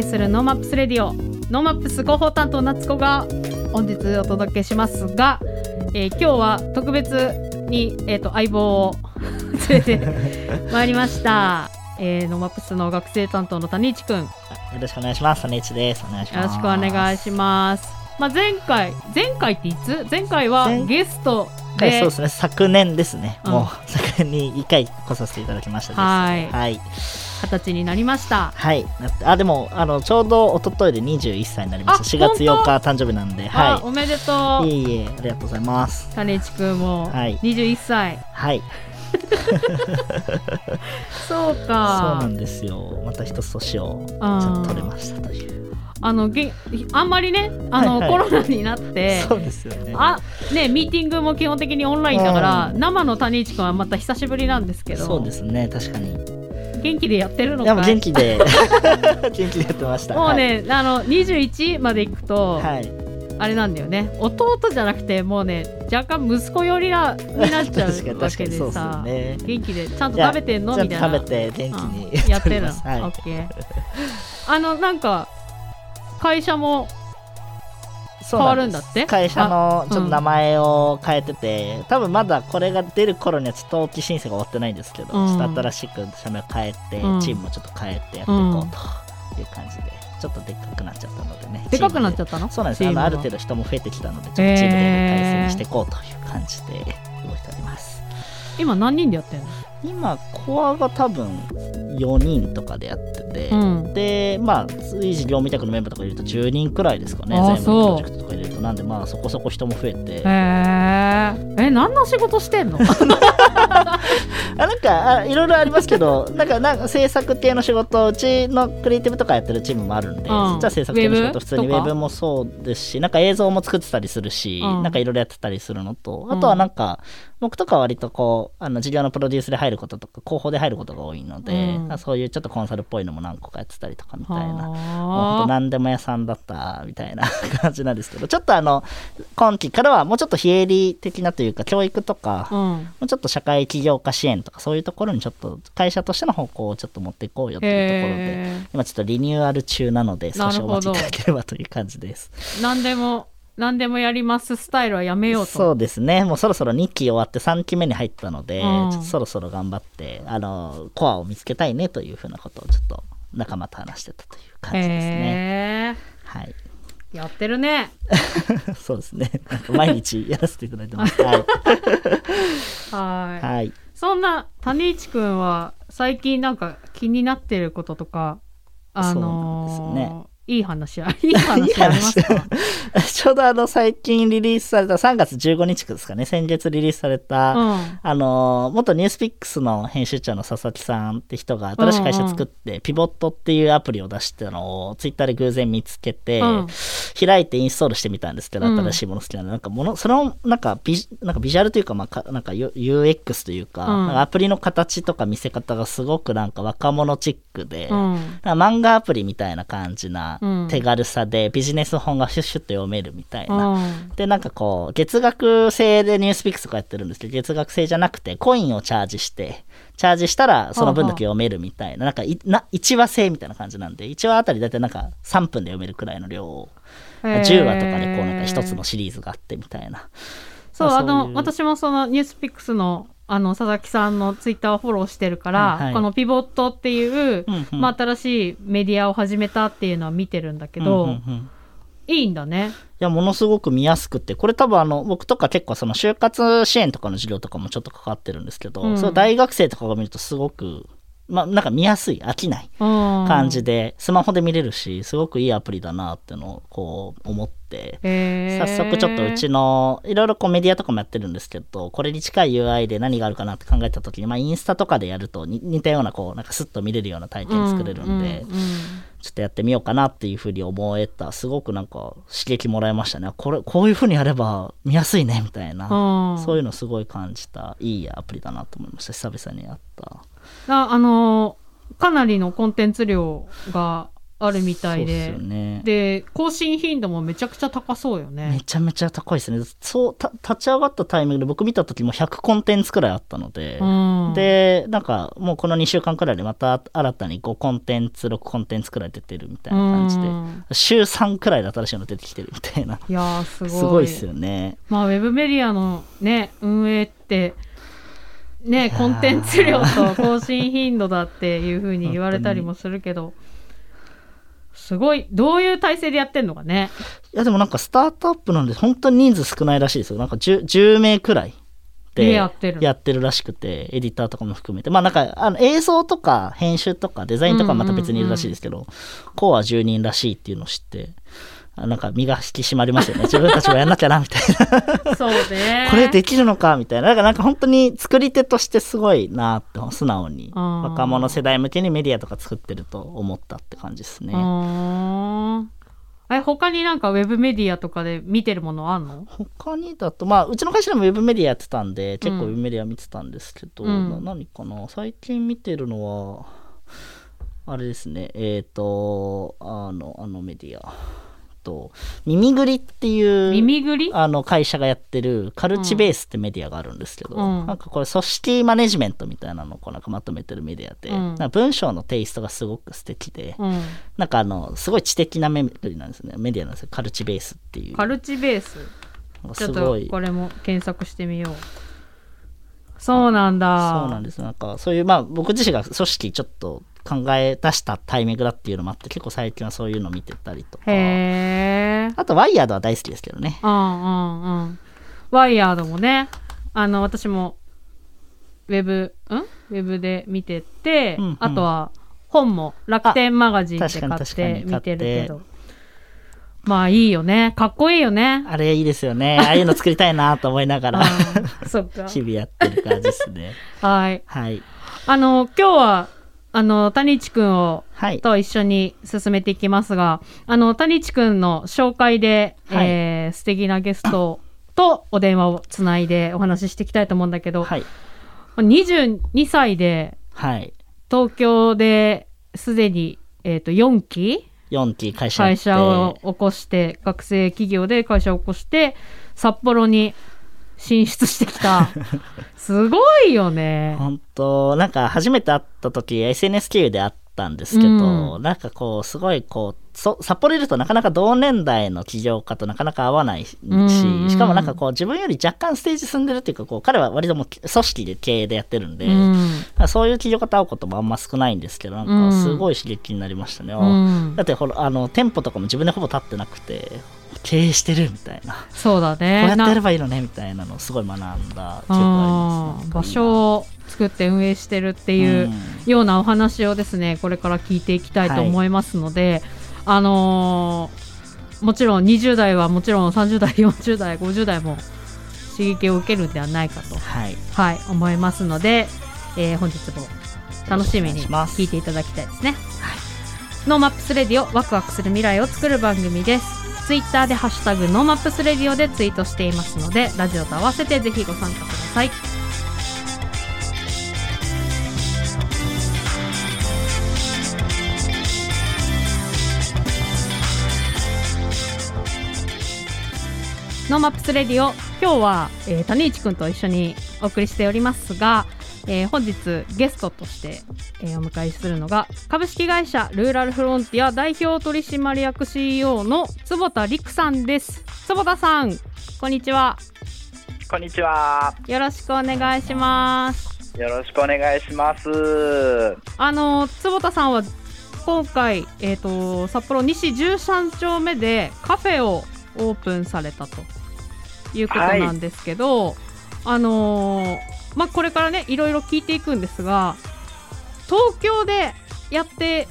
届けする NoMaps Radio NoMaps 広報担当夏子が本日お届けしますが、えー今日は特別に、えー、と相棒を 連れてまいりました、えー、 NoMaps の学生担当の種市くんよよろしくお願いします。種市です。お願いします。ろしくお願いしますまあ、前回前回っていつ？前回は前ゲストはい、でそうですね。昨年ですね。うんもう昨年に1回来させていただきました。はいはい。二十歳になりましたはい。あ、でも、あの、ちょうど一昨日で21歳になりました。あ4月8日誕生日なんで、はあおめでとい。ういえいえ、ありがとうございます。種市くんもはい21歳、はい。そ うそうかなんですよ。また一つ年をちょあーっと取れましたという。あのげあんまりねあの、はいはいコロナになってそうですよね。あねミーティングも基本的にオンラインだから、う生の谷市くんはまた久しぶりなんですけどそうですね。確かに。元気でやってるのかい？元気で、元気でやってました。もうね、あの21までいくと、はい。はい。あれなんだよね。弟じゃなくてもうね若干息子寄りなになっちゃうわけでさ、ね。元気でちゃんと食べてんの？みたいな。食べて元気にうん。やってる。の、はい。オッケー。あのなんか会社も変わるんだって？会社のちょっうんと名前を変えてて、多分まだこれが出る頃にはちょっと登記申請が終わってないんですけど、うん。ちょっと新しく社名を変えて、うん。チームもちょっと変えてやっていこうという感じで、ちょっとでっかくなっちゃったのでねでかくなっちゃっったの？そうなんです。あのある程度人も増えてきたのでちょっとチームで体制にしていこうという感じで動いております。今何人でやってんの？今コアが多分4人とかでやってて、うん。でまあ随時業務委託のメンバーとか入れると10人くらいですかね全部のプロジェクトとか入れると。なんでまあそこそこ人も増えて。へええ何の仕事してんの？あなんかあいろいろありますけどなんかなんか制作系の仕事うちのクリエイティブとかやってるチームもあるんで、うん。そっちは制作系の仕事普通にウェブ？もそうですしなんか映像も作ってたりするし、うん。なんかいろいろやってたりするのとうんあとはなんか、僕とかは割とこうあの事業のプロデュースで入ることとか広報で入ることが多いので、うん。そういうちょっとコンサルっぽいのも何個かやってたりとかみたいなもう何でも屋さんだったみたいな 感じなんですけど。ちょっとあの今期からはもうちょっと非営利的なというか教育とか、うん。もうちょっと社会起業家支援とかそういうところにちょっと会社としての方向をちょっと持っていこうよというところでへ今ちょっとリニューアル中なので少しお待ちいただければという感じです。え何でも何でもやりますスタイルはやめようと。そうですね。もうそろそろ2期終わって3期目に入ったので、うん。そろそろ頑張ってあのコアを見つけたいねというふうなことをちょっと仲間と話してたという感じですね。へはい。えやってるね。そうですね。毎日やらせていただいてます。はい、はい。はい。そんな谷市くんは最近なんか気になってることとかあのーそうなんですよねいい話あいい話 ありますか？ちょうどあの最近リリースされた3月15日ですかね。先月リリースされた、うん。あの元ニュースピックスの編集長の佐々木さんって人が新しい会社作って、ピボットっていうアプリを出してたのをツイッターで偶然見つけて、うん。開いてインストールしてみたんですけど、うん。新しいもの好きなの。でなんかものそのなんかビジなんかビジュアルというか,、まあ、かなんか UX というか,、かアプリの形とか見せ方がすごくなんか若者チックで、漫画アプリみたいな感じなうん手軽さでビジネス本がシュッシュッと読めるみたいな、うん。で、なんかこう、月額制でニュースピックスとかやってるんですけど、月額制じゃなくて、コインをチャージして、チャージしたらその分だけ読めるみたいな、なんかいな1話制みたいな感じなんで、1話あたりだいたいなんか3分で読めるくらいの量を、へー。10話とかでこうなんか一つのシリーズがあってみたいな。そうあの私もそのニュースピックスのあの佐々木さんのツイッターをフォローしてるから、はいはい。このピボットっていう、うんうん。まあ、新しいメディアを始めたっていうのは見てるんだけど、うんうんうん。いいんだね。いや、ものすごく見やすくて、これ多分あの、僕とか結構その就活支援とかの授業とかもちょっと関わってるんですけど、うん。それ大学生とかが見るとすごく、まあなんか見やすい、飽きない。感感じで、スマホで見れるし、すごくいいアプリだなってのをこう思って、早速ちょっとうちの、いろいろこうメディアとかもやってるんですけど、これに近い UI で何があるかなって考えた時に、まあインスタとかでやるとに似たようなこう、なんかスッと見れるような体験作れるんで、うんうんちょっとやってみようかなっていうふうに思えた、すごくなんか刺激もらいましたね。これ、こういうふうにやれば見やすいね、みたいな。うんそういうのすごい感じた、いいアプリだなと思いました。久々にやった。ああのーかなりのコンテンツ量があるみたいで。でね、で、更新頻度もめちゃくちゃ高そうよね。めちゃめちゃ高いですね。そう、た立ち上がったタイミングで僕見た時も100コンテンツくらいあったので、うん、で、なんかもうこの2週間くらいでまた新たに5コンテンツ、6コンテンツくらい出てるみたいな感じで、うん、週3くらいで新しいの出てきてるみたいな。いやすごい。すごいですよね。まあ、ウェブメディアのね、運営って、ね、コンテンツ量と更新頻度だっていうふうに言われたりもするけど、すごい、どういう体制でやってんのかね。いや、でもなんかスタートアップなんで、本当に人数少ないらしいですよ。なんか 10, 10名くらいでやってるらしくて、エディターとかも含めて。まあなんか、あの映像とか編集とかデザインとかまた別にいるらしいですけど、うんうんうん、コア10人らしいっていうのを知って、なんか身が引き締まりますよね。自分たちもやんなきゃな、みたいな。そうね。これできるのか、みたいな。だからなんか本当に作り手としてすごいなって素直に若者世代向けにメディアとか作ってると思ったって感じですね。え他になんかウェブメディアとかで見てるものあんの？他にだとまあうちの会社でもウェブメディアやってたんで結構ウェブメディア見てたんですけど、うん、何かな？最近見てるのはあれですねえっ、ー、とあのあのメディアと、耳ぐりっていう耳ぐり？あの会社がやってるカルチベースってメディアがあるんですけど、うん、なんかこれ組織マネジメントみたいなのをこうなんかまとめてるメディアで、うん、文章のテイストがすごく素敵で、うん、なんかあのすごい知的なメディアなんですね。メディアなんですよ。カルチベースっていう。カルチベース？ちょっとこれも検索してみよう。そうなんだ。そうなんです。なんかそういうまあ僕自身が組織ちょっと考え出したタイミングだっていうのもあって結構最近はそういうの見てたりとか。あとワイヤードは大好きですけどね。うんうんうん。ワイヤードもね。あの私もウェブん？ウェブで見てて、うんうん、あとは本も楽天マガジンで買って見てるけど。まあいいよね。かっこいいよね。あれいいですよね。ああいうの作りたいなと思いながら。日々やってる感じですね。はい、はい、あの今日はあの、谷地くんを、はい、と一緒に進めていきますが、あの、谷地くんの紹介で、はい、えー、素敵なゲストとお電話をつないでお話ししていきたいと思うんだけど、はい、22歳で、はい、東京ですでに、えっ、ー、と、4期？4期会社会社を起こして、学生企業で会社を起こして、札幌に進出してきた。すごいよね。本当。なんか初めて会った時 SNS 経由で会ったんですけど、うん、なんかこうすごいこう札幌いるとなかなか同年代の起業家となかなか合わないし、しかもなんかこう自分より若干ステージ進んでるっていうかこう彼は割とも組織で経営でやってるんで、うん、そういう起業家と会うこともあんま少ないんですけどなんかすごい刺激になりましたね、うん、だってほらあの店舗とかも自分でほぼ立ってなくて経営してるみたいな。そうだね。こうやってやればいいのねみたいなのをすごい学んだ記憶があります、ね、場所を作って運営してるっていうようなお話をですねこれから聞いていきたいと思いますので、はい、あのー、もちろん20代はもちろん30代40代50代も刺激を受けるんではないかと、はい、はい、思いますので、えー、本日も楽しみに聞いていただきたいですね。はい、 NoMaps Radio ワクワクする未来を作る番組です。ツイッターでハッシュタグ NoMaps Radio でツイートしていますので、ラジオと合わせてぜひご参加ください。 NoMaps Radio 今日は、えー、種市くんと一緒にお送りしておりますが、えー、本日ゲストとして、えー、お迎えするのが株式会社ルーラルフロンティア代表取締役 CEO の坪田陸さんです。坪田さんこんにちは。こんにちは。よろしくお願いします。よろしくお願いします。あの坪田さんは今回、えーと、札幌西13丁目でカフェをオープンされたということなんですけど、はい、あのーまあ、これからねいろいろ聞いていくんですが東京でやって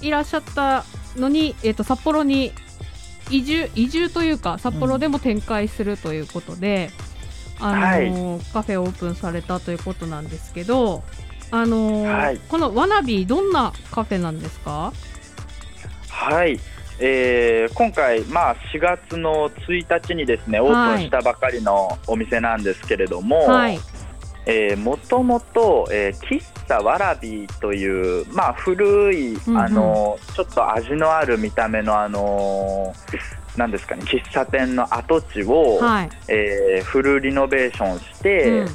いらっしゃったのに、えー、と札幌に移住移住というか札幌でも展開するということで、うん、あのーはい、カフェをオープンされたということなんですけど、あのーはい、このわなびどんなカフェなんですか？はい、えー、今回、まあ、4月の1日にですねオープンしたばかりのお店なんですけれども、はいえー、もともと、えー、喫茶わらびという、まあ、古い、うんうん。あのちょっと味のある見た目の、あのなんですかね、喫茶店の跡地を、はい。えーフルリノベーションして、うん。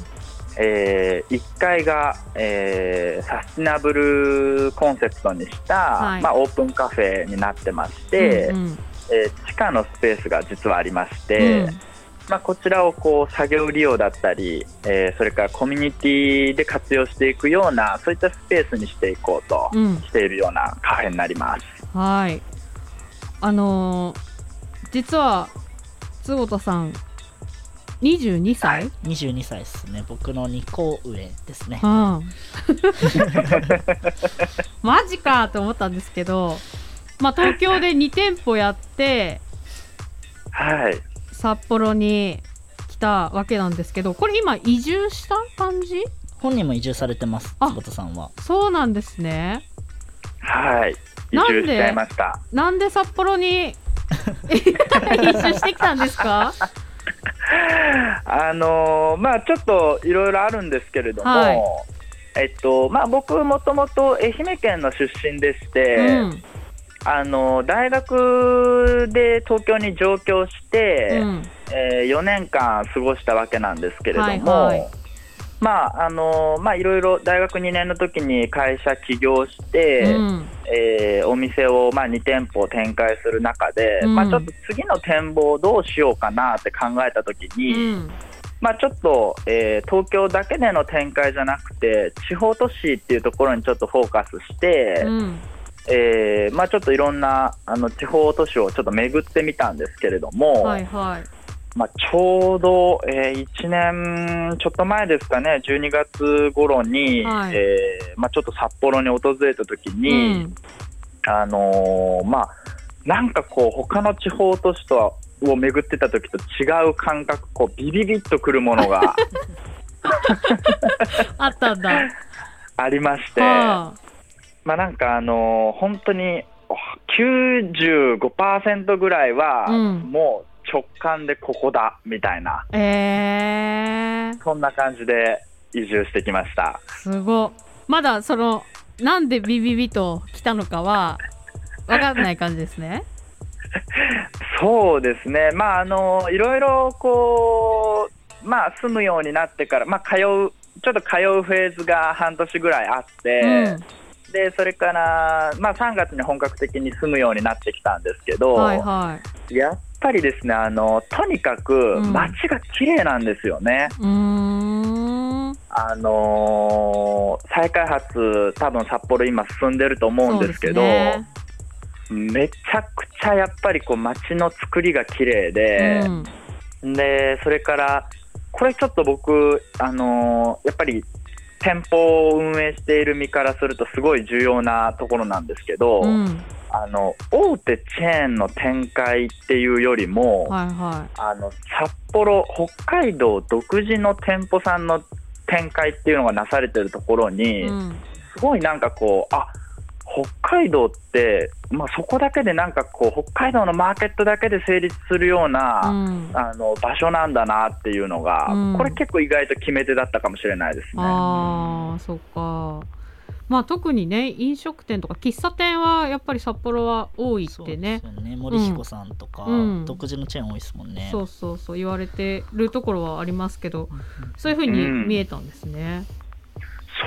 え1階が、えーサスティナブルコンセプトにした、はい。まあ、オープンカフェになってまして、うんうん。えー地下のスペースが実はありまして、うんまあ、こちらをこう作業利用だったり、えーそれからコミュニティで活用していくようなそういったスペースにしていこうとうんしているようなカフェになります。はい。あのー実は坪田さん22歳、22歳ですね僕の2個上ですねうん。マジかと思ったんですけど、まあ東京で2店舗やってはい札幌に来たわけなんですけど、これ今移住した感じ？本人も移住されてますあ坪田さんはそうなんですね。はい移なんで住しちゃいました。なんで札幌に 移住してきたんですか？あのーまあちょっといろいろあるんですけれども、はいえっとまあ、僕もともと愛媛県の出身でして、うんあの大学で東京に上京して、うん。え4年間過ごしたわけなんですけれども、はいはい。まああのまあいろいろ大学2年の時に会社起業して、うん。えーお店をまあ2店舗展開する中で、うん。まあちょっと次の展望をどうしようかなって考えた時うに、ん。まあちょっと、えー東京だけでの展開じゃなくて地方都市っていうところにちょっとフォーカスして、うんえーまあ、ちょっといろんなあの地方都市をちょっと巡ってみたんですけれども、はいはい。まあ、ちょうど、え1年ちょっと前ですかね、12月頃に、はい。えーまあ、ちょっと札幌に訪れた時うに、ん。あのーまあ、なんかこう、他の地方都市とはを巡ってた時と違う感覚、こうビビビッとくるものが あったんだ。ありまして、はあまあ、なんか、あのー本当に95%ぐらいは、うんもう直感でここだみたいな、えー、そんな感じで移住してきました。すごい。まだそのなんでビビビと来たのかはわかんない感じですね。そうですね、まあ、あのいろいろこう、まあ、住むようになってから、まあ、通う、ちょっと通うフェーズが半年ぐらいあって、うんでそれから、まあ、3月に本格的に住むようになってきたんですけど、はいはやっぱりですねあの、とにかくうん街が綺麗なんですよね。い。うーん。あのー再開発、多分札幌、今進んでると思うんですけど、ねめちゃくちゃやっぱりこう街の作りが綺麗で、うんでそれから、これちょっと僕、あのーやっぱり店舗を運営している身からすると、すごい重要なところなんですけど、うん。あの大手チェーンの展開っていうよりも、はいはあの札幌、北海道独自の店舗さんの展開っていうのがなされてるところい。に、うん。すごいなんかこう、あ北海道って、まあ、そこだけでなんかこう、北海道のマーケットだけで成立するような、うん。あの場所なんだなっていうのが、うん。これ結構意外と決め手だったかもしれないですね。ああ、そっか。まあ特にね飲食店とか喫茶店はやっぱり札幌は多いってね。そうですよね。森彦さんとか、うん。独自のチェーン多いですもんね、そうそうそう言われてるところはありますけどそういうふうに見えたんですね。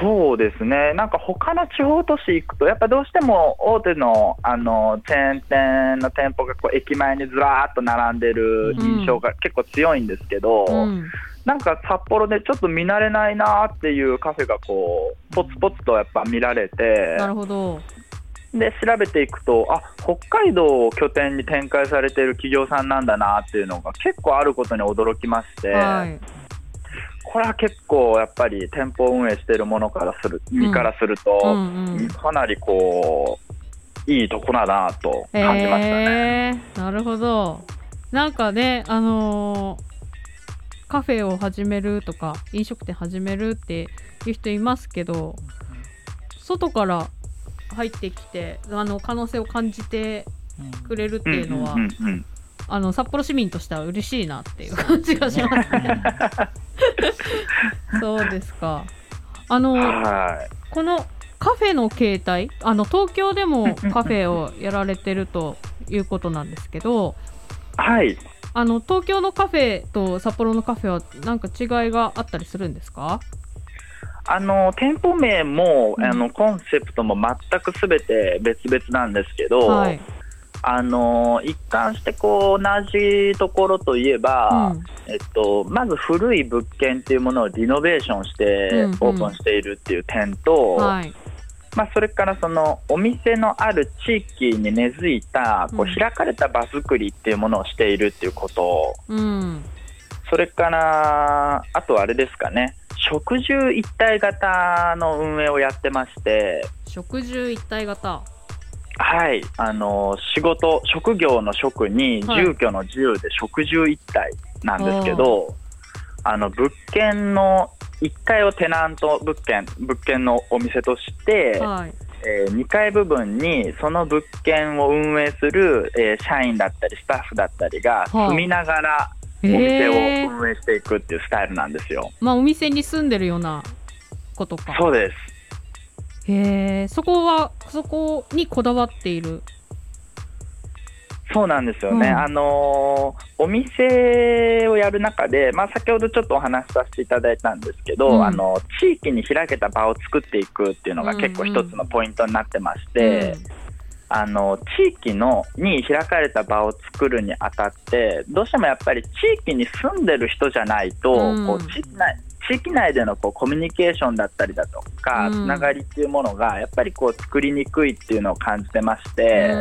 そうですね、なんか他の地方都市行くと、やっぱどうしても大手のあのチェーン店の店舗がこう駅前にずらーっと並んでる印象が結構強いんですけど、うんなんか札幌でちょっと見慣れないなーっていうカフェがこうポツポツとやっぱ見られて、なるほど。で調べていくと、あ北海道を拠点に展開されている企業さんなんだなっていうのが結構あることに驚きまして。はい。これは結構やっぱり店舗運営しているものからする身からすると、うんうんかなりこういいとこだなと感じましたね。えー、なるほど。なんかね、あのーカフェを始めるとか飲食店始めるっていう人いますけど外から入ってきてあの可能性を感じてうんくれるっていうのは、うんうんうんうんあの札幌市民としては嬉しいなっていう感じがしますね。そうですか。あのこのカフェの形態あの東京でもカフェをやられてるということなんですけどはい。あの東京のカフェと札幌のカフェは何か違いがあったりするんですか？あの店舗名も、うん、あのコンセプトも全くすべて別々なんですけど、はい、あの一貫してこう同じところといえば、うん、えっと、まず古い物件っていうものをリノベーションしてオープンしているっていう点と、うんうんはい。まあ、それからそのお店のある地域に根付いたこう開かれた場作りっていうものをしているっていうこと、うん、それからあとあれですかね。食住一体型の運営をやってまして。食住一体型はいあの仕事職業の職に住居の住で食住一体なんですけど、はい、あの物件の1階をテナント物件物件のお店として、はい、えー、2階部分にその物件を運営する、えー、社員だったりスタッフだったりが住みながらお店を運営していくっていうスタイルなんですよ。まあ、お店に住んでるようなことか。そうです。へえ、そこはそこにこだわっている？そうなんですよね、うん、あのお店をやる中で、まあ、先ほどちょっとお話しさせていただいたんですけど、うん、あの地域に開けた場を作っていくっていうのが結構一つのポイントになってまして、うん、あの地域のに開かれた場を作るにあたってどうしてもやっぱり地域に住んでる人じゃないと、こう地域内地域内でのこうコミュニケーションだったりだとか、つながりっていうものがやっぱりこう作りにくいっていうのを感じてまして。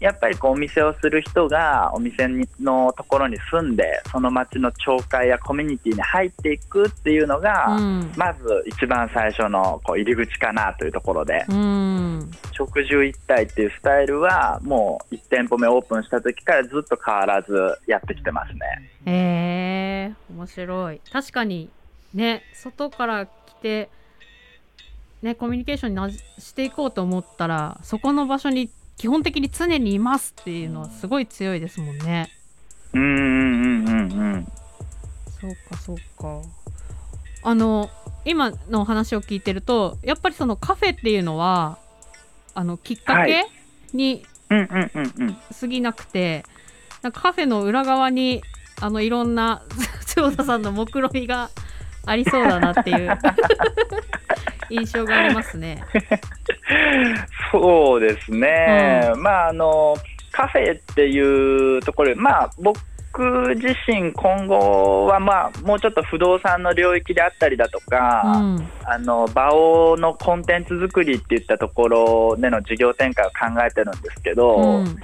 やっぱりこうお店をする人がお店のところに住んでその町の町会やコミュニティに入っていくっていうのが、うん、まず一番最初のこう入り口かなというところで、うん、食住一体っていうスタイルはもう1店舗目オープンした時からずっと変わらずやってきてますね。へえ面白い。確かにね外から来てね、コミュニケーションにしていこうと思ったらそこの場所に基本的に常にいますっていうのはすごい強いですもんね。うんうんうんうんそうかそうか。あの今の話を聞いてるとやっぱりそのカフェっていうのはあのきっかけ、はい、に過ぎなくて、なんかカフェの裏側にあのいろんな 長田さんの目論見みがありそうだなっていう。印象がありますね。そうですね、うん、まああのカフェっていうところまあ僕自身、今後は、まあ、もうちょっと不動産の領域であったりだとか、うん、あの場をのコンテンツ作りっていったところでの事業展開を考えてるんですけど、うん、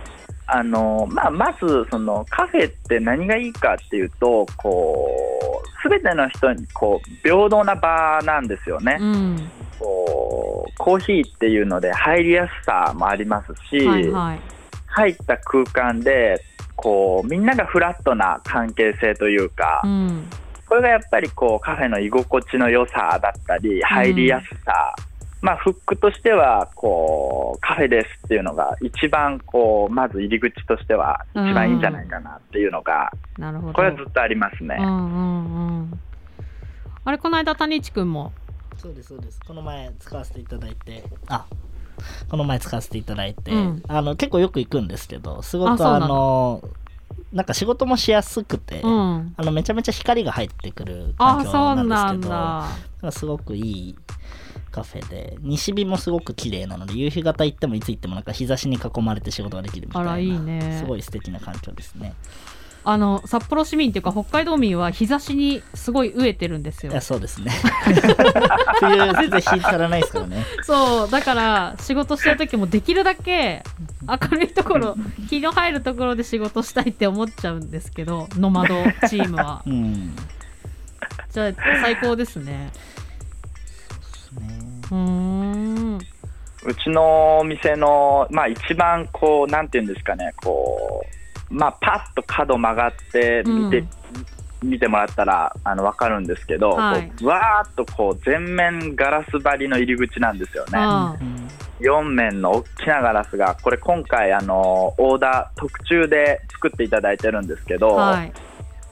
あのまあ、まずそのカフェって何がいいかっていうとこう全ての人にこう平等な場なんですよね。うん。こうコーヒーっていうので入りやすさもありますし、はいはい、入った空間でこうみんながフラットな関係性というか、うん、これがやっぱりこうカフェの居心地の良さだったり入りやすさ、うん、まあ、フックとしてはこうカフェですっていうのが一番こうまず入り口としては一番いいんじゃないかなっていうのが、うん、これはずっとありますね。うんうんうん、あれこの間谷地君も？そうですそうです。この前使わせていただいて。あこの前使わせていただいて、うん、あの結構よく行くんですけどすごくあの。なんか仕事もしやすくて、うん、あのめちゃめちゃ光が入ってくる環境なんですけどなんすごくいいカフェで西日もすごく綺麗なので夕日型行ってもいつ行ってもなんか日差しに囲まれて仕事ができるみたいないい、ね、すごい素敵な環境ですね。あの札幌市民っていうか北海道民は日差しにすごい飢えてるんですよ。いやそうですね。冬全然日足らないですからね。そうだから仕事してる時もできるだけ明るいところ日の入るところで仕事したいって思っちゃうんですけどノマドチームは。うん、じゃあ最高ですね。そうちの店の、まあ、一番こう、なんていうんですかね、こう、まあ、パッと角曲がって見て、うん、見てもらったらあの分かるんですけど、はい、わーっとこう全面ガラス張りの入り口なんですよね。4面の大きなガラスがこれ今回あのオーダー特注で作っていただいてるんですけど、はい、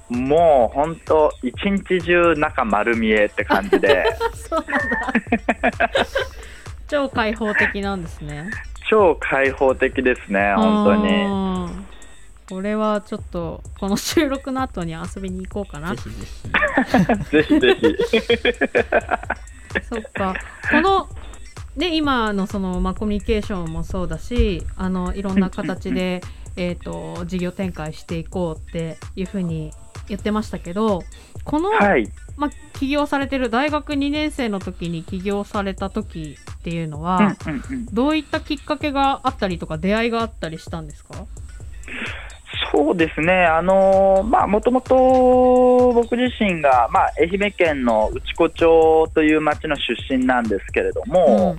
もう本当一日中中丸見えって感じで。そうなんだ。超開放的なんですね。超開放的ですね本当に。これはちょっとこの収録の後に遊びに行こうかな。ぜひ。ぜひぜひ。そっか。このね今のその、まあ、コミュニケーションもそうだしあのいろんな形でえーと事業展開していこうっていうふうに言ってましたけどこの、はい、まあ、起業されてる大学2年生の時に起業された時っていうのは、うんうんうん、どういったきっかけがあったりとか出会いがあったりしたんですか？そうですね、あのまあ、もともと僕自身が、まあ、愛媛県の内子町という町の出身なんですけれども、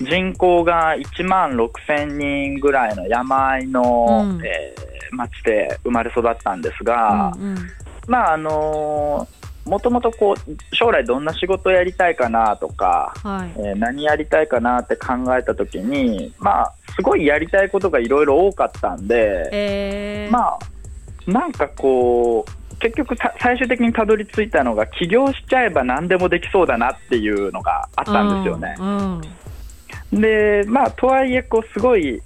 うん、人口が1万6000人ぐらいの山あいの、うん、えー、町で生まれ育ったんですが、うんうん、まああのもともとこう将来どんな仕事をやりたいかなとか、はい、えー、何やりたいかなって考えたときに、まあ、すごいやりたいことがいろいろ多かったんで、えー、まあ、なんかこう、結局最終的にたどり着いたのが起業しちゃえば何でもできそうだなっていうのがあったんですよね。うんうん、でまあとはいえこうすごい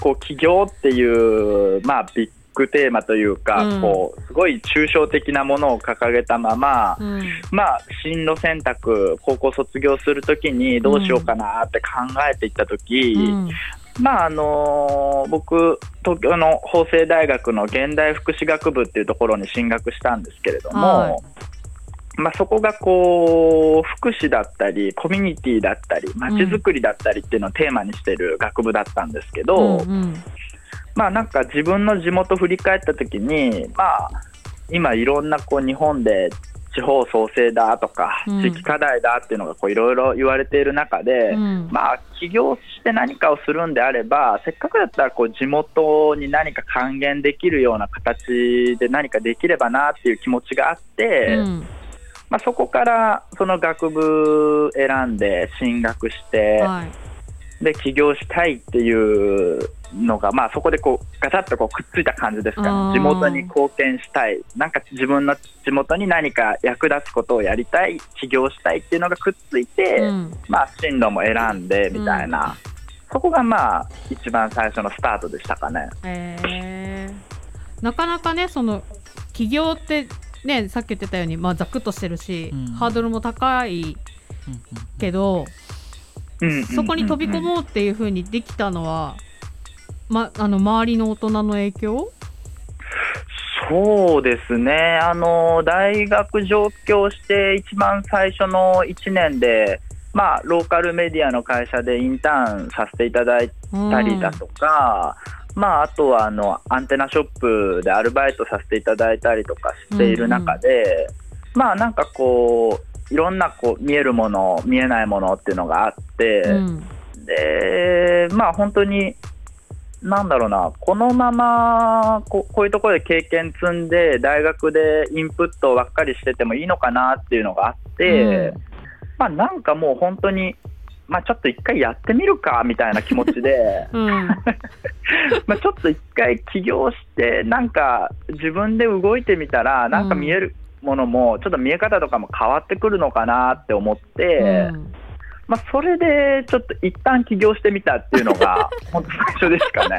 こう起業っていう、まあ、ビッグテーマというか、うん、こうすごい抽象的なものを掲げたまま、うん、まあ、進路選択高校卒業するときにどうしようかなって考えていったとき、うん、まああの僕、東京の法政大学の現代福祉学部っていうところに進学したんですけれども、はい、まあ、そこがこう福祉だったりコミュニティだったりまちづくりだったりっていうのをテーマにしてる学部だったんですけど、うんうん。まあなんか自分の地元振り返った時にまあ今いろんなこう日本で地方創生だとか、地域課題だっていうのがいろいろ言われている中で、うん、まあ、起業して何かをするんであれば、せっかくだったらこう地元に何か還元できるような形で何かできればなっていう気持ちがあって、うん、まあ、そこからその学部選んで進学して、はい、で起業したいっていうのが、まあ、そこでこうガチャッとこうくっついた感じですかね、地元に貢献したい、なんか自分の地元に何か役立つことをやりたい、起業したいっていうのがくっついて、うん、まあ、進路も選んでみたいな、うん、そこがまあ一番最初のスタートでしたかね。えー、なかなかねその起業ってねさっき言ってたように、まあ、ざくっとしてるし、うん、ハードルも高いけど、そこに飛び込もうっていうふうにできたのは、ま、あの周りの大人の影響？そうですね、あの大学上京して一番最初の1年で、まあ、ローカルメディアの会社でインターンさせていただいたりだとか、うん、まあ、あとはあのアンテナショップでアルバイトさせていただいたりとかしている中で、うん、まあなんかこういろんなこう見えるもの見えないものっていうのがあって、うん、でまあ本当になんだろうな、このままここういうところで経験積んで、大学でインプットばっかりしててもいいのかなっていうのがあって、うん、まあ、なんかもう本当に、まあ、ちょっと一回やってみるかみたいな気持ちで、うん、まあちょっと一回起業して、なんか自分で動いてみたら、なんか見えるものも、ちょっと見え方とかも変わってくるのかなって思って。うんまあ、それでちょっと一旦起業してみたっていうのが、本当最初ですかね。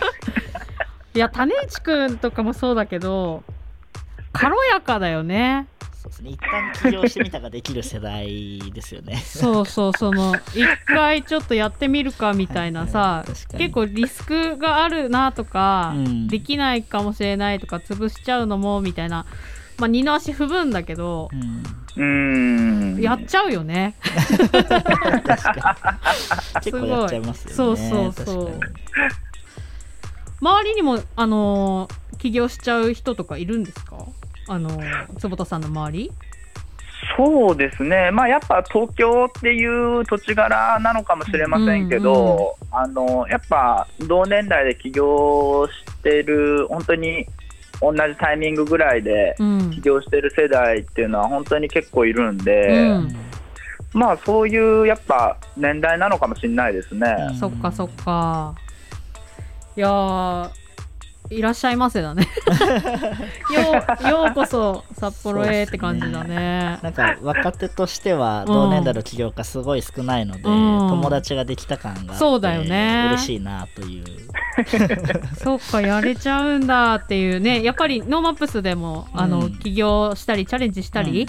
いや、種市君とかもそうだけど、軽やかだよね。そうですね、一旦起業してみたができる世代ですよね。そうそう、その、一回ちょっとやってみるかみたいなさ、結構リスクがあるなとか、うん、できないかもしれないとか、潰しちゃうのもみたいな、まあ、二の足踏むんだけど、うん。うん。やっちゃうよね。結構やっちゃいますよね。そうそうそう。周りにもあの起業しちゃう人とかいるんですか？あの坪田さんの周り？そうですね、まあ、やっぱ東京っていう土地柄なのかもしれませんけど、うんうん、あのやっぱ同年代で起業してる、本当に同じタイミングぐらいで起業してる世代っていうのは本当に結構いるんで、うん、まあそういうやっぱ年代なのかもしれないですね。そっかそっか。いやいらっしゃいませだね。よようこそ札幌へって感じだね、ね、なんか若手としては同年代の起業家すごい少ないので、うん、友達ができた感がそうだよね。嬉しいなという。そっかやれちゃうんだっていうね。やっぱり NoMaps でもあの、うん、起業したりチャレンジしたり、うん。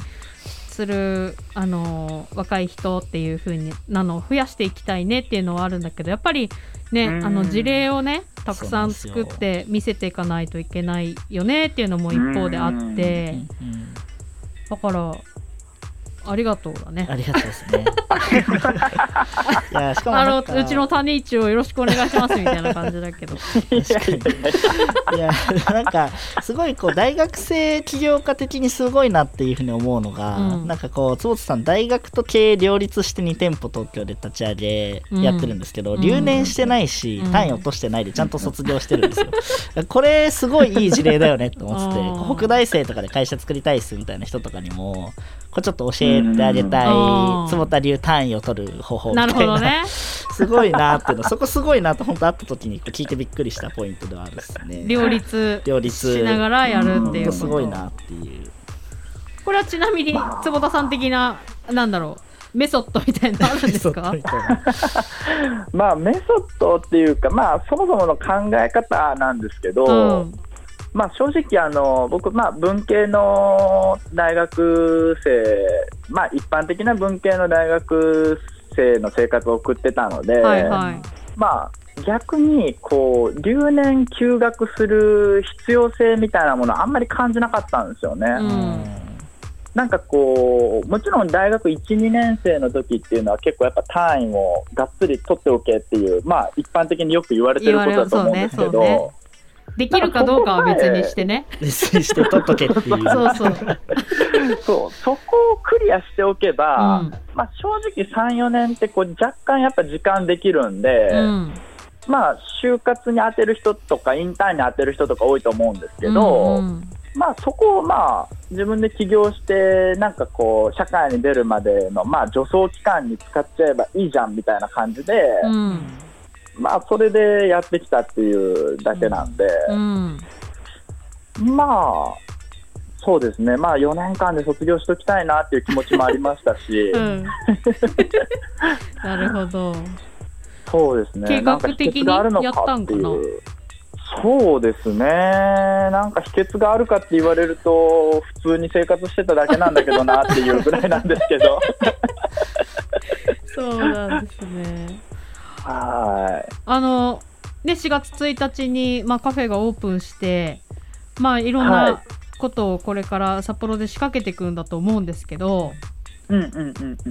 するあの若い人っていう風になのを増やしていきたいねっていうのはあるんだけどやっぱりねあの事例をねたくさん作って見せていかないといけないよねっていうのも一方であって。だからありがとうだね。ありがとうですね。いやしかもあのうちの種市をよろしくお願いしますみたいな感じだけど。いやなんかすごいこう大学生起業家的にすごいなっていうふうに思うのが、うん、なんかこう坪田さん大学と経営両立して2店舗東京で立ち上げやってるんですけど、うん、留年してないし、うん、単位落としてないでちゃんと卒業してるんですよ。これすごいいい事例だよねと思ってて、北大生とかで会社作りたいっすみたいな人とかにもこれちょっと教えてあげたい坪田流単位を取る方法みたいな。なるほど、ね、すごいなっていうのそこすごいなと本当会った時に聞いてびっくりしたポイントではあるですね。両立両立。しながらやるっていうすごいなっていう。これはちなみに坪田さん的ななんだろうメソッドみたいなのあるんですか？まあメソッドっていうかまあそもそもの考え方なんですけど、うんまあ、正直あの、僕、まあ、文系の大学生、まあ、一般的な文系の大学生の生活を送ってたので、はいはい、まあ、逆にこう留年休学する必要性みたいなものあんまり感じなかったんですよね。うん。なんかこう、もちろん大学1、2年生の時っていうのは結構やっぱ単位をがっつり取っておけっていう、まあ一般的によく言われてることだと思うんですけど、できるかどうかは別にしてね。別にして取っとけっていう。そうそう。そう、そこをクリアしておけば、うん、まあ正直3、4年ってこう若干やっぱ時間できるんで、うん、まあ就活に当てる人とかインターンに当てる人とか多いと思うんですけど、うんうん、まあそこをまあ自分で起業してなんかこう社会に出るまでのまあ助走期間に使っちゃえばいいじゃんみたいな感じで、うんまあ、それでやってきたっていうだけなんで、うんうん、まあ、そうですね、まあ、4年間で卒業しときたいなっていう気持ちもありましたし、うん、なるほど。そうですね、計画的にやったんかな？そうですね、なんか秘訣があるかって言われると、普通に生活してただけなんだけどなっていうぐらいなんですけど。そうなんですね。はい。あの、ね、4月1日に、まあ、カフェがオープンして、まあ、いろんなことをこれから札幌で仕掛けていくんだと思うんですけど、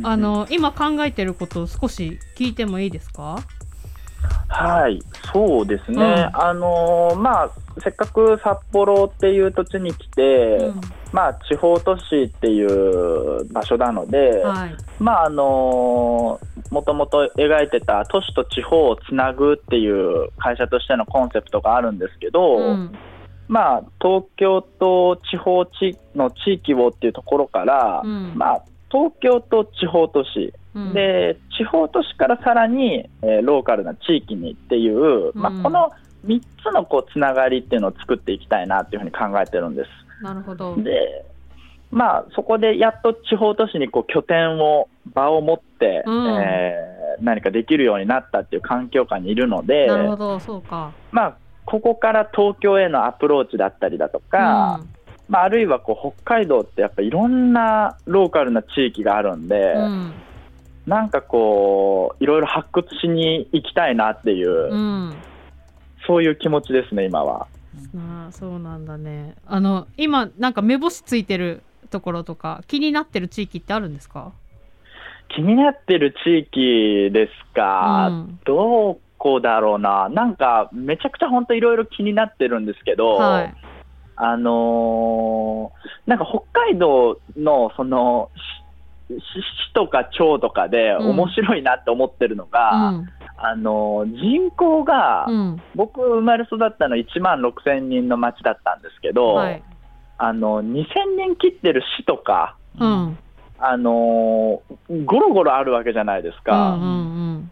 あの、今考えてることを少し聞いてもいいですか？はい、そうですね、うん、あのまあ、せっかく札幌っていう土地に来て、うん、まあ、地方都市っていう場所なので、はい、まああのもともと描いてた都市と地方をつなぐっていう会社としてのコンセプトがあるんですけど、うん、まあ、東京と地方地の地域をっていうところから、うん、まあ、東京と地方都市、うん、で地方都市からさらに、えー、ローカルな地域にっていう、まあ、この3つのこうつながりっていうのを作っていきたいなっていうふうに考えてるんです。なるほど。でまあ、そこでやっと地方都市にこう拠点を、場を持って、うん、えー、何かできるようになったっていう環境下にいるので、なるほど、そうか。まあ、ここから東京へのアプローチだったりだとか、うん、まあ、あるいはこう北海道ってやっぱいろんなローカルな地域があるんで、うん、なんかこう、いろいろ発掘しに行きたいなっていう、そういう気持ちですね、今は。あそうなんだね。あの、今、なんか目星ついてるところとか、気になってる地域ってあるんですか？気になってる地域ですか、うん、どこだろうな、なんかめちゃくちゃ本当、いろいろ気になってるんですけど、はい、あのー、なんか北海道のその市とか町とかで面白いなって思ってるのが、うん、あの人口が、うん、僕生まれ育ったの1万6000人の町だったんですけど、はい、あの2000人切ってる市とか、うん、あのゴロゴロあるわけじゃないですか。うんうんうん。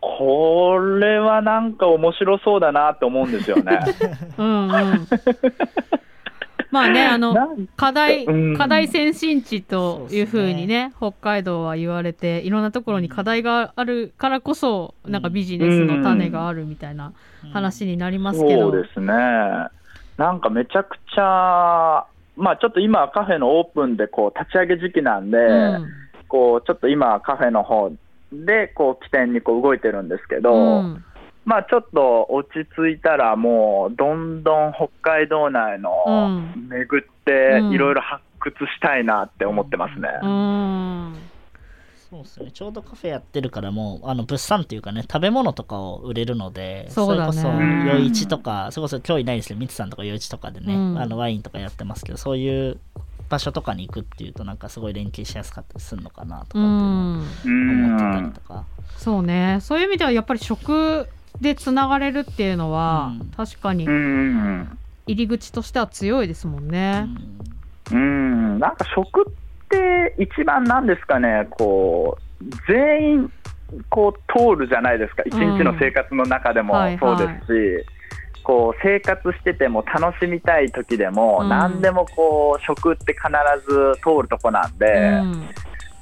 これはなんか面白そうだなって思うんですよね。うんうん まあね、あの、課題、課題先進地というふうにね、北海道は言われて、いろんなところに課題があるからこそ、なんかビジネスの種があるみたいな話になりますけど。そうですね。なんかめちゃくちゃ、まあちょっと今カフェのオープンでこう立ち上げ時期なんで、うん、こうちょっと今カフェの方でこう起点にこう動いてるんですけど、うん、まあちょっと落ち着いたらもうどんどん北海道内の巡っていろいろ発掘したいなって思ってますね。うんそうですね。ちょうどカフェやってるからもう、あの、物産っていうかね、食べ物とかを売れるので、そね、それこそ、余市とか、それこそ今日いないですけど、ミツさんとか余市とかでね、うん、あの、ワインとかやってますけど、そういう場所とかに行くっていうと、なんかすごい連携しやすかったりするのかなとか思ってたりとか。そうね。そういう意味では、やっぱり食でつながれるっていうのは、うん、確かに、入り口としては強いですもんね。うん、うんなんか食って一番なんですかね、こう、全員、こう通るじゃないですか、一日の生活の中でも。そうですし、うんはいはい、こう生活してても楽しみたい時でも、うん、何でもこう食って必ず通るとこなんで、うん、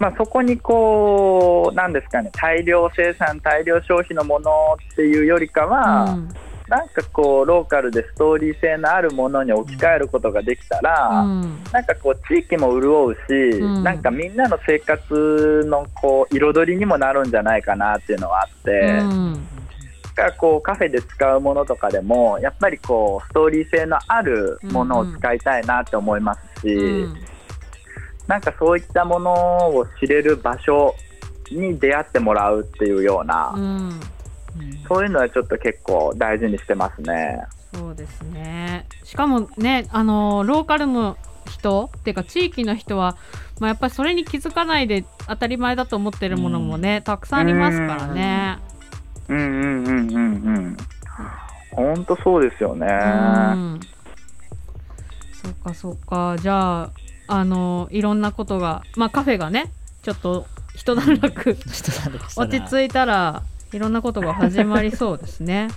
まあ、そこにこう、なんですかね、大量生産、大量消費のものっていうよりかは、なんかこうローカルでストーリー性のあるものに置き換えることができたら、うん、なんかこう地域も潤うし、うん、なんかみんなの生活のこう彩りにもなるんじゃないかなっていうのはあって。うんかこうカフェで使うものとかでもやっぱりこうストーリー性のあるものを使いたいなって思いますし、うん、なんかそういったものを知れる場所に出会ってもらうっていうような、うん。そういうのはちょっと結構大事にしてますね。そうですね。しかもねあのローカルの人っていうか地域の人は、まあ、やっぱりそれに気づかないで当たり前だと思ってるものもね、うん、たくさんありますからね。うん。うん。うん。うん。うん。本当そうですよね。うん、そうかそうか。じゃああのいろんなことがまあカフェがねちょっと一段落落ち着いたらいろんなことが始まりそうですね。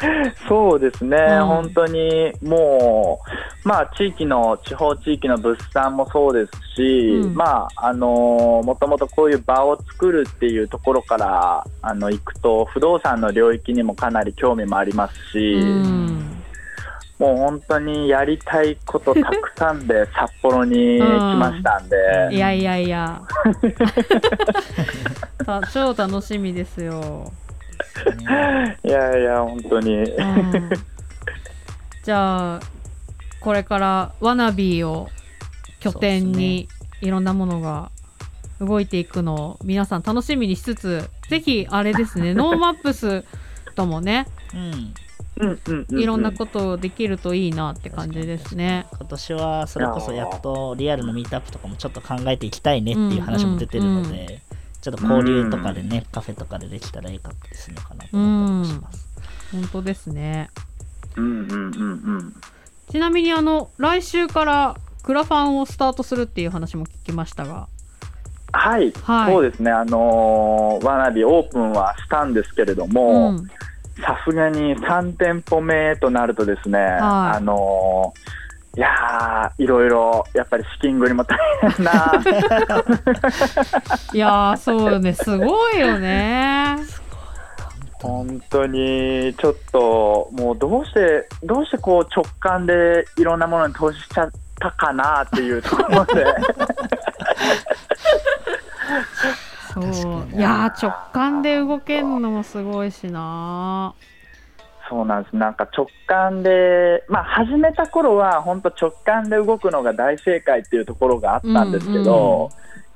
そうですね、うん、本当にもう、まあ、地域の、地方地域の物産もそうですし、うん、まあ、あのもともとこういう場を作るっていうところからあの行くと、不動産の領域にもかなり興味もありますし、うんもう本当にやりたいことたくさんで 札幌に来ましたんで、うん、いやいやいや。超楽しみですよ。いやいや本当に、うん、じゃあこれからワナビーを拠点にいろんなものが動いていくのを皆さん楽しみにしつつぜひあれですね NoMapsともね、うんいろんなことできるといいなって感じですね。今年はそれこそやっとリアルのミートアップとかもちょっと考えていきたいねっていう話も出てるので、ちょっと交流とかでね、カフェとかでできたらいいかったりするのかなと思ったりします。本当ですね。うんうんうんうん。ちなみにあの来週からクラファンをスタートするっていう話も聞きましたが。はい、はい、そうですね、あのー、わなびオープンはしたんですけれども、うんさすがに3店舗目となるとですね、はい、あのー、いやいろいろやっぱり資金繰りも大変な。いやそうねすごいよね。本当にちょっともうどうしてどうしてこう直感でいろんなものに投資しちゃったかなっていうところで そう。いや直感で動けるのもすごいしなそうなんです。なんか直感で、まあ、始めた頃は本当直感で動くのが大正解っていうところがあったんですけど、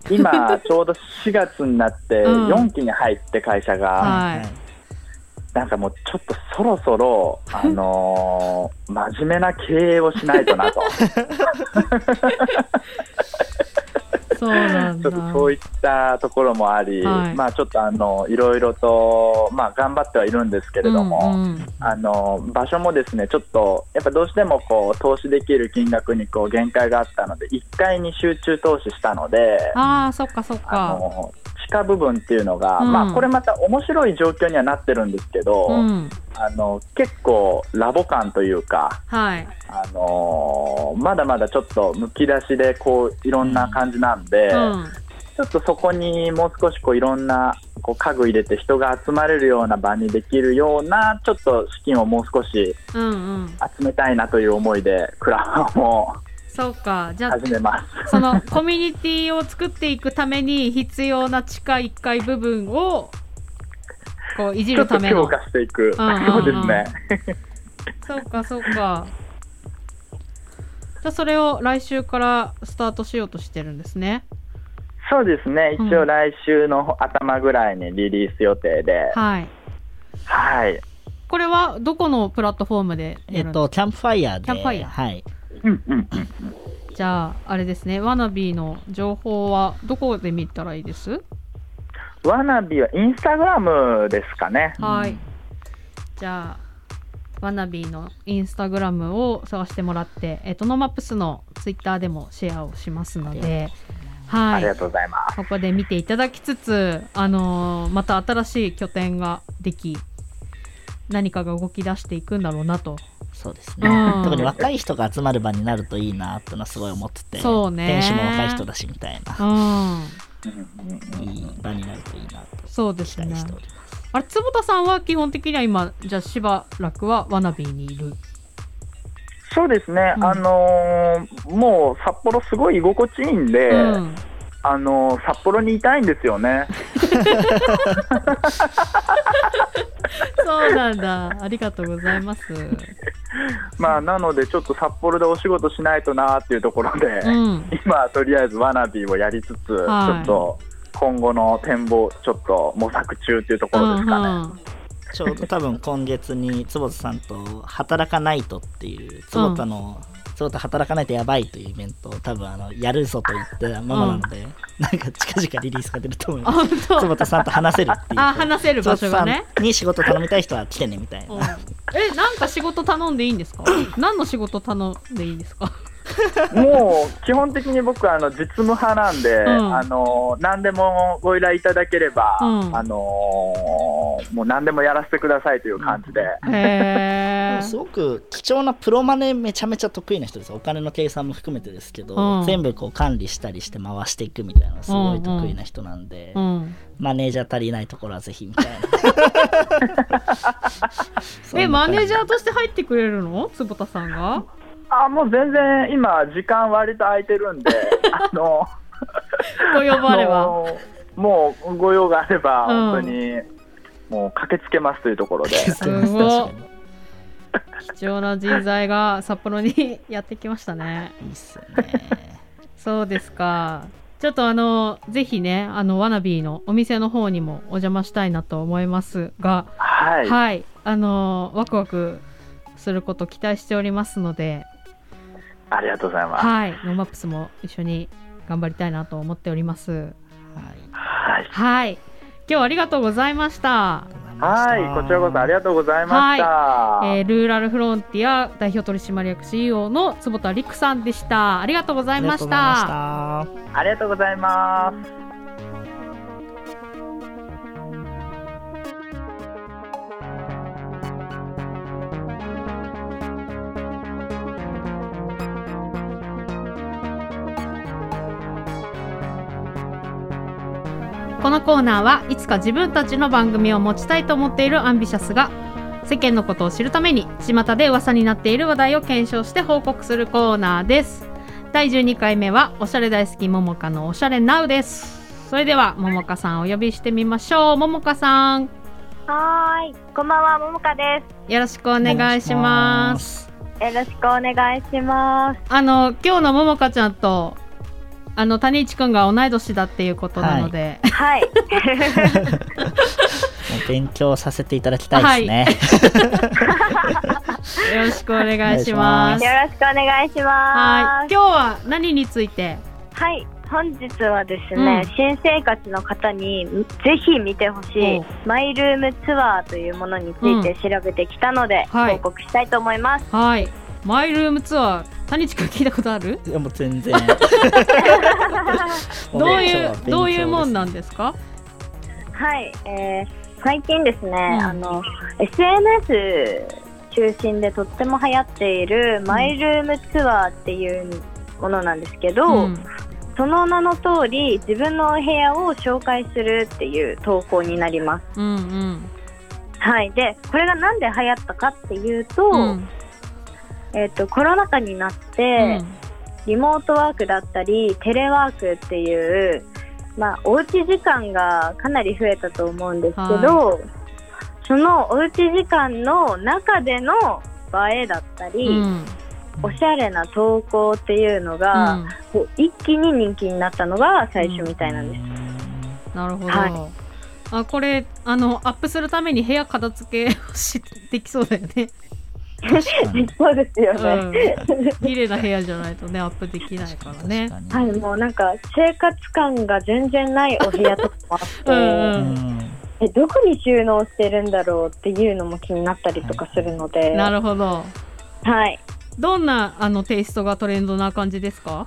うんうん、今、ちょうど4月になって4期に入って会社が、うんはい、なんかもうちょっとそろそろ、あのー、真面目な経営をしないとなと。そうなんちょっとそういったところもあり、はい、まあちょっとあのいろいろと、まあ、頑張ってはいるんですけれども、うんうん、あの場所もですねちょっとやっぱどうしてもこう投資できる金額にこう限界があったので1階に集中投資したのであそっかそっか地下部分っていうのが、うん、まあ、これまた面白い状況にはなってるんですけど、うん、あの結構ラボ感というか、はい、あのー、まだまだちょっとむき出しでこういろんな感じなんで、ちょっとそこにもう少しこういろんなこう家具入れて人が集まれるような場にできるようなちょっと資金をもう少し集めたいなという思いでクラファンをそうか。じゃあ始めます。そのコミュニティを作っていくために必要な地下1階部分をこういじるための。強化していく、うんうんうん、そうですね。そうかそうか。じゃあそれを来週からスタートしようとしてるんですね。そうですね、一応来週の頭ぐらいにリリース予定で、はい。はい。これはどこのプラットフォームでえっと、キャンプファイヤーで。キャンプファイヤー。はい。うんうんうん。じゃあ、あれですね、ワナビーの情報はどこで見たらいいです？ワナビーはインスタグラムですかね。はい。じゃあ、ワナビーのインスタグラムを探してもらって、えっと、 NoMaps のツイッターでもシェアをしますので、はい、ありがとうございますここで見ていただきつつ、あのー、また新しい拠点ができ何かが動き出していくんだろうなとそうですね、うん、特に若い人が集まる場になるといいなってのはすごい思っててそうね。店主も若い人だしみたいな、うん、いい場になるといいなとそうですね。あれ坪田さんは基本的には今じゃあしばらくはわなびにいる？そうですね、うん、あのー、もう札幌すごい居心地いいんで、うん、あのー、札幌にいたいんですよね。そうなんだ、ありがとうございます。まあ、なので、ちょっと札幌でお仕事しないとなっていうところで、うん、今、とりあえずワナビーをやりつつ、はい、ちょっと今後の展望、ちょっと模索中っていうところですかね。うんうん。ちょうど多分今月に坪田さんと「働かないと」っていう坪田の、坪田働かないとやばいというイベントを多分あのやるぞと言ってままなので、うん、なんか近々リリースが出ると思います。坪田さんと話せるっていう。あ話せる場所がね。に仕事頼みたい人は来てねみたいな、う。ん、えなんか仕事頼んでいいんですか？何の仕事頼んでいいですか？もう基本的に僕はあの実務派なんで、うん、あの何でもご依頼いただければ、うん、あのもう何でもやらせてくださいという感じで、すごく貴重なプロマネめちゃめちゃ得意な人ですお金の計算も含めてですけど、うん、全部こう管理したりして回していくみたいなすごい得意な人なんで、うん。うん、マネージャー足りないところはぜひみたいな。えマネージャーとして入ってくれるの？坪田さんがあもう全然今、時間割と空いてるんで、あのご要望あれば。もうご用があれば、本当に、もう駆けつけますというところで。すご 貴重な人材が札幌に やってきましたね。いいっすね。そうですか。ちょっとあのぜひねあのワナビーのお店の方にもお邪魔したいなと思いますが、はい、はい、あのワクワクすること期待しておりますので、ありがとうございます。はい、 NoMaps も一緒に頑張りたいなと思っております。はい、はい、はい、今日はありがとうございました。はい、こちらこそありがとうございました。はい、えー、ルーラルフロンティア代表取締役 CEO の坪田陸さんでした。ありがとうございました。ありがとうございます。このコーナーはいつか自分たちの番組を持ちたいと思っているアンビシャスが世間のことを知るために巷で噂になっている話題を検証して報告するコーナーです。第12回目はおしゃれ大好きももかのおしゃれナウです。それではももかさんお呼びしてみましょう。ももかさん。はいこんばんはももかです。よろしくお願いします。よろしくお願いします。あの今日のももかちゃんとあの谷一くんが同い年だっていうことなので、はい。はい、勉強させていただきたいですね。はい、よろしくお願いします。よろしくお願いします。今日は何について？はい。本日はですね、うん、新生活の方にぜひ見てほしいマイルームツアーというものについて調べてきたので、うんはい、報告したいと思います。はい。マイルームツアー谷地君聞いたことある？いやもう全然。どういうどういうもんなんですか？はい、えー、最近ですね、うん、あの SNS 中心でとっても流行っているマイルームツアーっていうものなんですけど、うん、その名の通り自分のお部屋を紹介するっていう投稿になります。うんうん、はい、でこれが何で流行ったかっていうと,、えーと、コロナ禍になって、リモートワークだったりテレワークっていう、まあ、おうち時間がかなり増えたと思うんですけど、はい、そのおうち時間の中での映えだったり、うん、おしゃれな投稿っていうのが、うん、一気に人気になったのが最初みたいなんです。うん、なるほど、はい、あこれあのアップするために部屋片付けしできそうだよね。そうですよね、うん、綺麗な部屋じゃないとねアップできないからね。はいもうなんか生活感が全然ないお部屋とかもあって。うん、えどこに収納してるんだろうっていうのも気になったりとかするので、なるほど。はい。どんなあのテイストがトレンドな感じですか？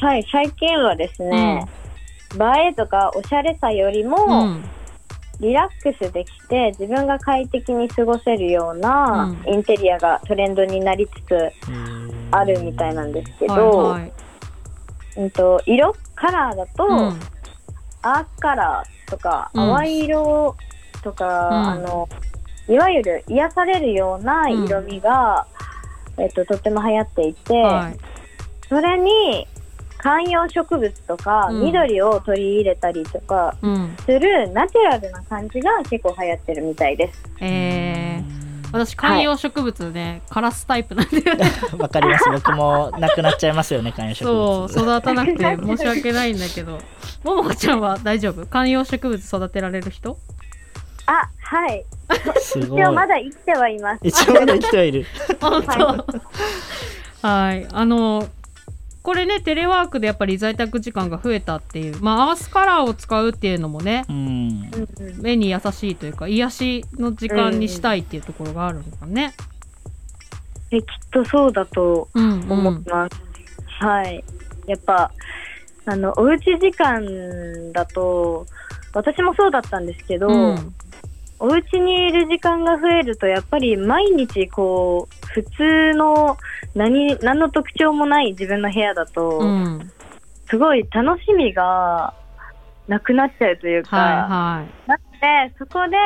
はい最近はですね、うん、映えとかおしゃれさよりも、うんリラックスできて自分が快適に過ごせるようなインテリアがトレンドになりつつあるみたいなんですけど、はいはい、うんと色カラーだと、うん、アースカラーとか、淡い色とか、あのいわゆる癒されるような色味が、えっと、とっても流行っていて、はい、それに観葉植物とか、緑を取り入れたりとかするナチュラルな感じが結構流行ってるみたいです。えー、私観葉植物ね、はい、カラスタイプなんで わかります。僕もなくなっちゃいますよね 観葉植物。そう育たなくて 申し訳ないんだけど。ももこちゃんは大丈夫？観葉植物育てられる人？あはい。一応まだ生きてはいます。一応まだ生きてはいる。本当。はい。あのこれねテレワークでやっぱり在宅時間が増えたっていう。まあアースカラーを使うっていうのもね、うん、目に優しいというか癒しの時間にしたいっていうところがあるのかね、えきっとそうだと思います、うんうん、はい。やっぱあのおうち時間だと私もそうだったんですけど、うん。お家にいる時間が増えるとやっぱり毎日こう普通の何何の特徴もない自分の部屋だと、うん、すごい楽しみがなくなっちゃうというか、はいはい、なのでそこで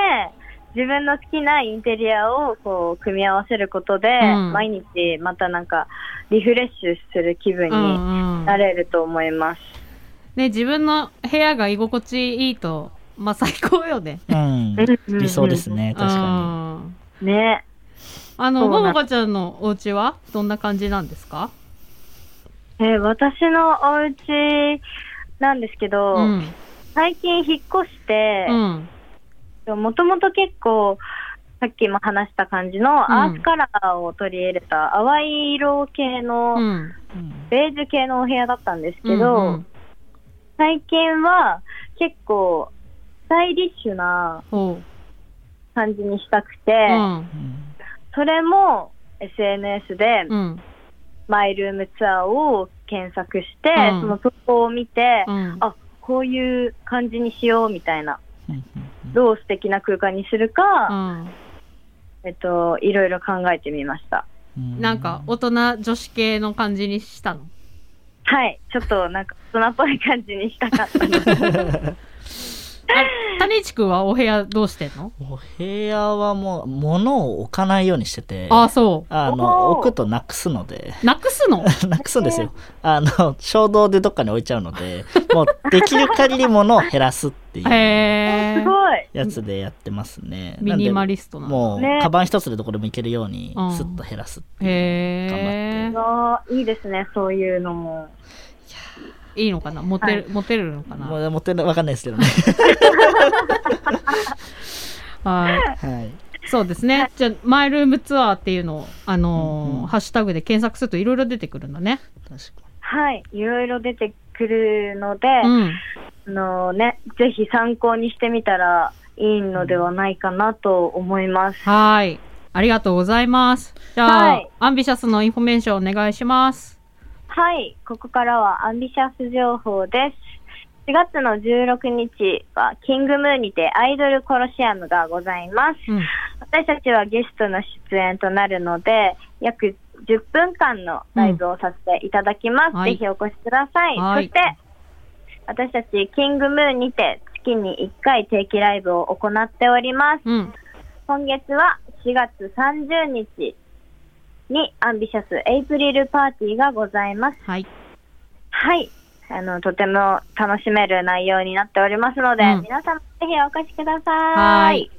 自分の好きなインテリアをこう組み合わせることで、うん、毎日またなんかリフレッシュする気分になれると思います。うんうん、ね、自分の部屋が居心地いいとまあ最高よね。うん。理想ですね、確かに。ね。あの、ももかちゃんのお家はどんな感じなんですか？えー、私のお家なんですけど、うん、最近引っ越して、もともと結構、さっきも話した感じのアースカラーを取り入れた淡い色系の、うん、ベージュ系のお部屋だったんですけど、うんうん、最近は結構スタイリッシュな感じにしたくて、うん、それも SNS で、マイルームツアーを検索して、うん、その投稿を見て、うん、あこういう感じにしようみたいな、どう素敵な空間にするか、えっと、いろいろ考えてみました。なんか大人女子系の感じにしたの？はい、ちょっとなんか大人っぽい感じにしたかった 種市くんはお部屋どうしてんの？お部屋はもう物を置かないようにしててあそう。あの置くとなくすので。なくすの？なくすんですよ。あの衝動でどっかに置いちゃうのでもうできる限り物を減らすっていうやつでやってますね。ミニマリストなもう、ね、カバン一つでどこでも行けるようにスッと減らすっていう頑張って。いいですねそういうのもいいのかな？モテる、はい、モテるのかな？モテるわかんないですけどね。はい、はい、そうですね。じゃあマイルームツアーっていうのをあのーうんうん、ハッシュタグで検索するといろいろ出てくるんだねはい。いろいろ出てくるので、うん、あのねぜひ参考にしてみたらいいのではないかなと思います。はい。ありがとうございます。じゃあ、はい、アンビシャスのインフォメーションお願いしますはい、ここからはアンビシャス情報です。4月の16日はキングムーにてアイドルコロシアムがございます。うん、私たちはゲストの出演となるので、約10分間のライブをさせていただきます。うんぜひお越しください。はい、そして、私たちキングムーにて月に1回定期ライブを行っております。うん、今月は4月30日にアンビシャス April Party がございます。はい。はい。あの、とても楽しめる内容になっておりますので、うん、皆様ぜひお越しください。はい。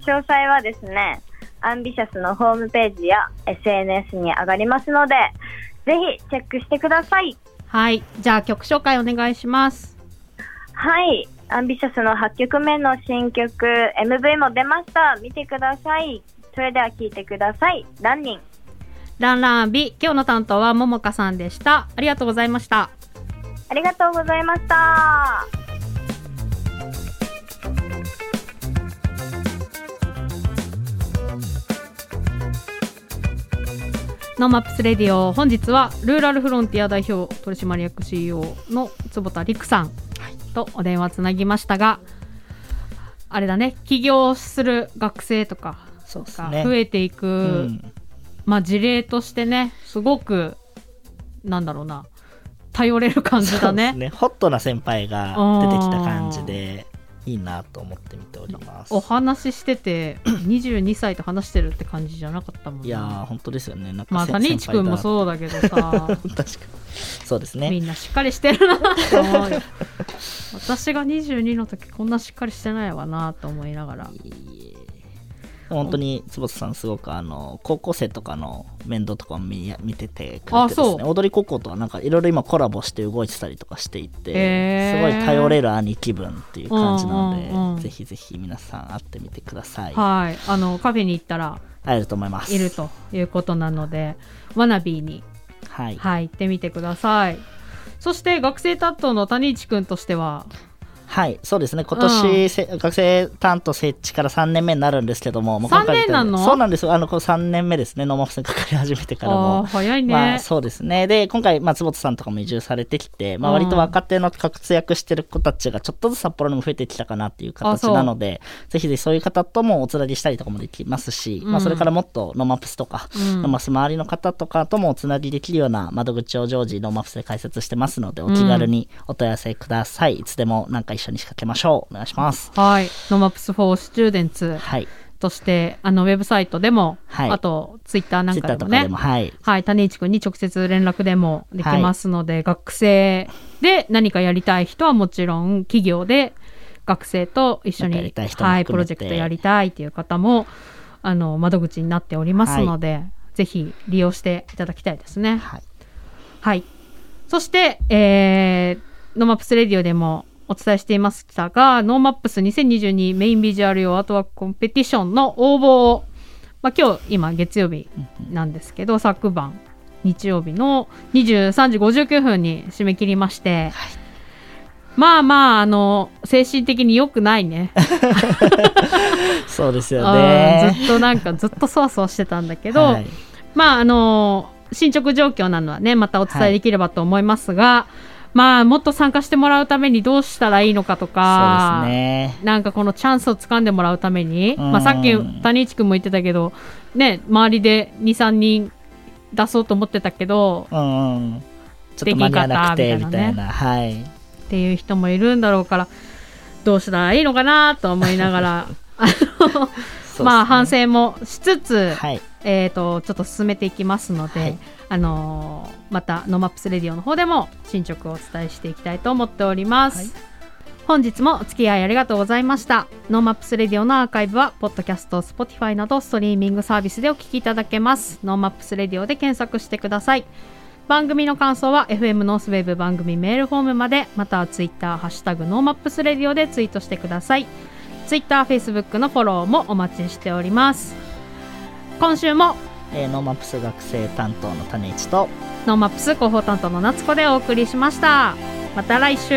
詳細はですね、アンビシャスのホームページや SNS に上がりますので、ぜひチェックしてください。はい。じゃあ曲紹介お願いします。はい。アンビシャスの8曲目の新曲、MV も出ました。見てください。それでは聴いてください。ランニン。ランランビ。今日の担当はももかさんでした。ありがとうございました。ありがとうございました。No Maps Radio 本日はルーラルフロンティア代表取締役 CEO の坪田陸さんとお電話つなぎましたが、あれだね起業する学生とかが増えていく、うん、まあ事例としてねすごくなんだろうな頼れる感じだね。ね。ホットな先輩が出てきた感じでいいなと思って見ております。お話ししてて 22歳と話してるって感じじゃなかったもんいや本当ですよね。なんかまあ種市くんもそうだけどさ。確かに。そうですね。みんなしっかりしてるなと思うよ。私が22の時こんなしっかりしてないわなと思いながら。いい本当に坪田さんすごくあの高校生とかの面倒とかも見見ててくれてですね。踊り高校とはなんかいろいろ今コラボして動いてたりとかしていて、すごい頼れる兄貴分っていう感じなので、うんうん、ぜひぜひ皆さん会ってみてください。はい。あのカフェに行ったら会えると思います。いるということなのでワナビーにはい、はい、行ってみてください。そして学生担当の谷市君としてははい、そうですね。今年、うん、学生担当設置から3年目になるんですけども、もう3年なの？そうなんですよ。あの、この3年目ですね。ノーマフにかかり始めてからも。早いね。まあ、そうですね。で、今回、まあ、坪田さんとかも移住されてきて、まあ、割と若手の活躍してる子たちがちょっとずつ札幌にも増えてきたかなっていう形なので、ぜひぜひそういう方ともおつなぎしたりとかもできますし、うん、まあ、それからもっと No Maps とか、うん、 No Maps 周りの方とかともおつなぎできるような窓口を常時 No Maps で開設してますので、お気軽にお問い合わせください。いつでもなんか一緒に仕掛けましょう。お願いします。はい。 No Maps for Students。はい。として、あの、ウェブサイトでも、はい、あと、ツイッターなんかでもね、もはい、はい、種市君に直接連絡でもできますので、はい、学生で何かやりたい人はもちろん、企業で学生と一緒に、はい、プロジェクトやりたいっていう方も、あの、窓口になっておりますので、はい、ぜひ利用していただきたいですね。はい。はい。そして、えー、 No Maps Radio でもお伝えしていましたが、 No Maps 2022メインビジュアル用アートワークコンペティションの応募を、まあ、今日、今月曜日なんですけど、昨晩、日曜日の23時59分に締め切りまして、はい、まあまあ、あの、精神的に良くないね。そうですよね。ずっとなんか、ずっとそわそわしてたんだけど、はい、まあ、あの、進捗状況なのはね、またお伝えできればと思いますが、はいまあ、もっと参加してもらうためにどうしたらいいのかとか、ね、なんかこのチャンスをつかんでもらうために、まあ、さっき谷市君も言ってたけど、ね、周りで2、3人出そうと思ってたけど、うん、ちょっと間に合わなくてみたいな、ね、はい。っていう人もいるんだろうから、どうしたらいいのかなと思いながら、あの、まあ反省もしつつ、はい、えっ、とちょっと進めていきますので、はい、あのー、また No Maps Radio の方でも進捗をお伝えしていきたいと思っております。はい、本日もお付き合いありがとうございました。 No Maps Radio のアーカイブは、ポッドキャスト、スポティファイなどストリーミングサービスでお聞きいただけます。 No Maps Radio で検索してください。番組の感想は FM ノースウェーブ番組メールフォームまで、またはツイッター、ハッシュタグ No Maps Radio でツイートしてください。ツイッター、フェイスブックのフォローもお待ちしております。今週も、えー、 No Maps 学生担当の種市と No Maps 広報担当の夏子でお送りしました。また来週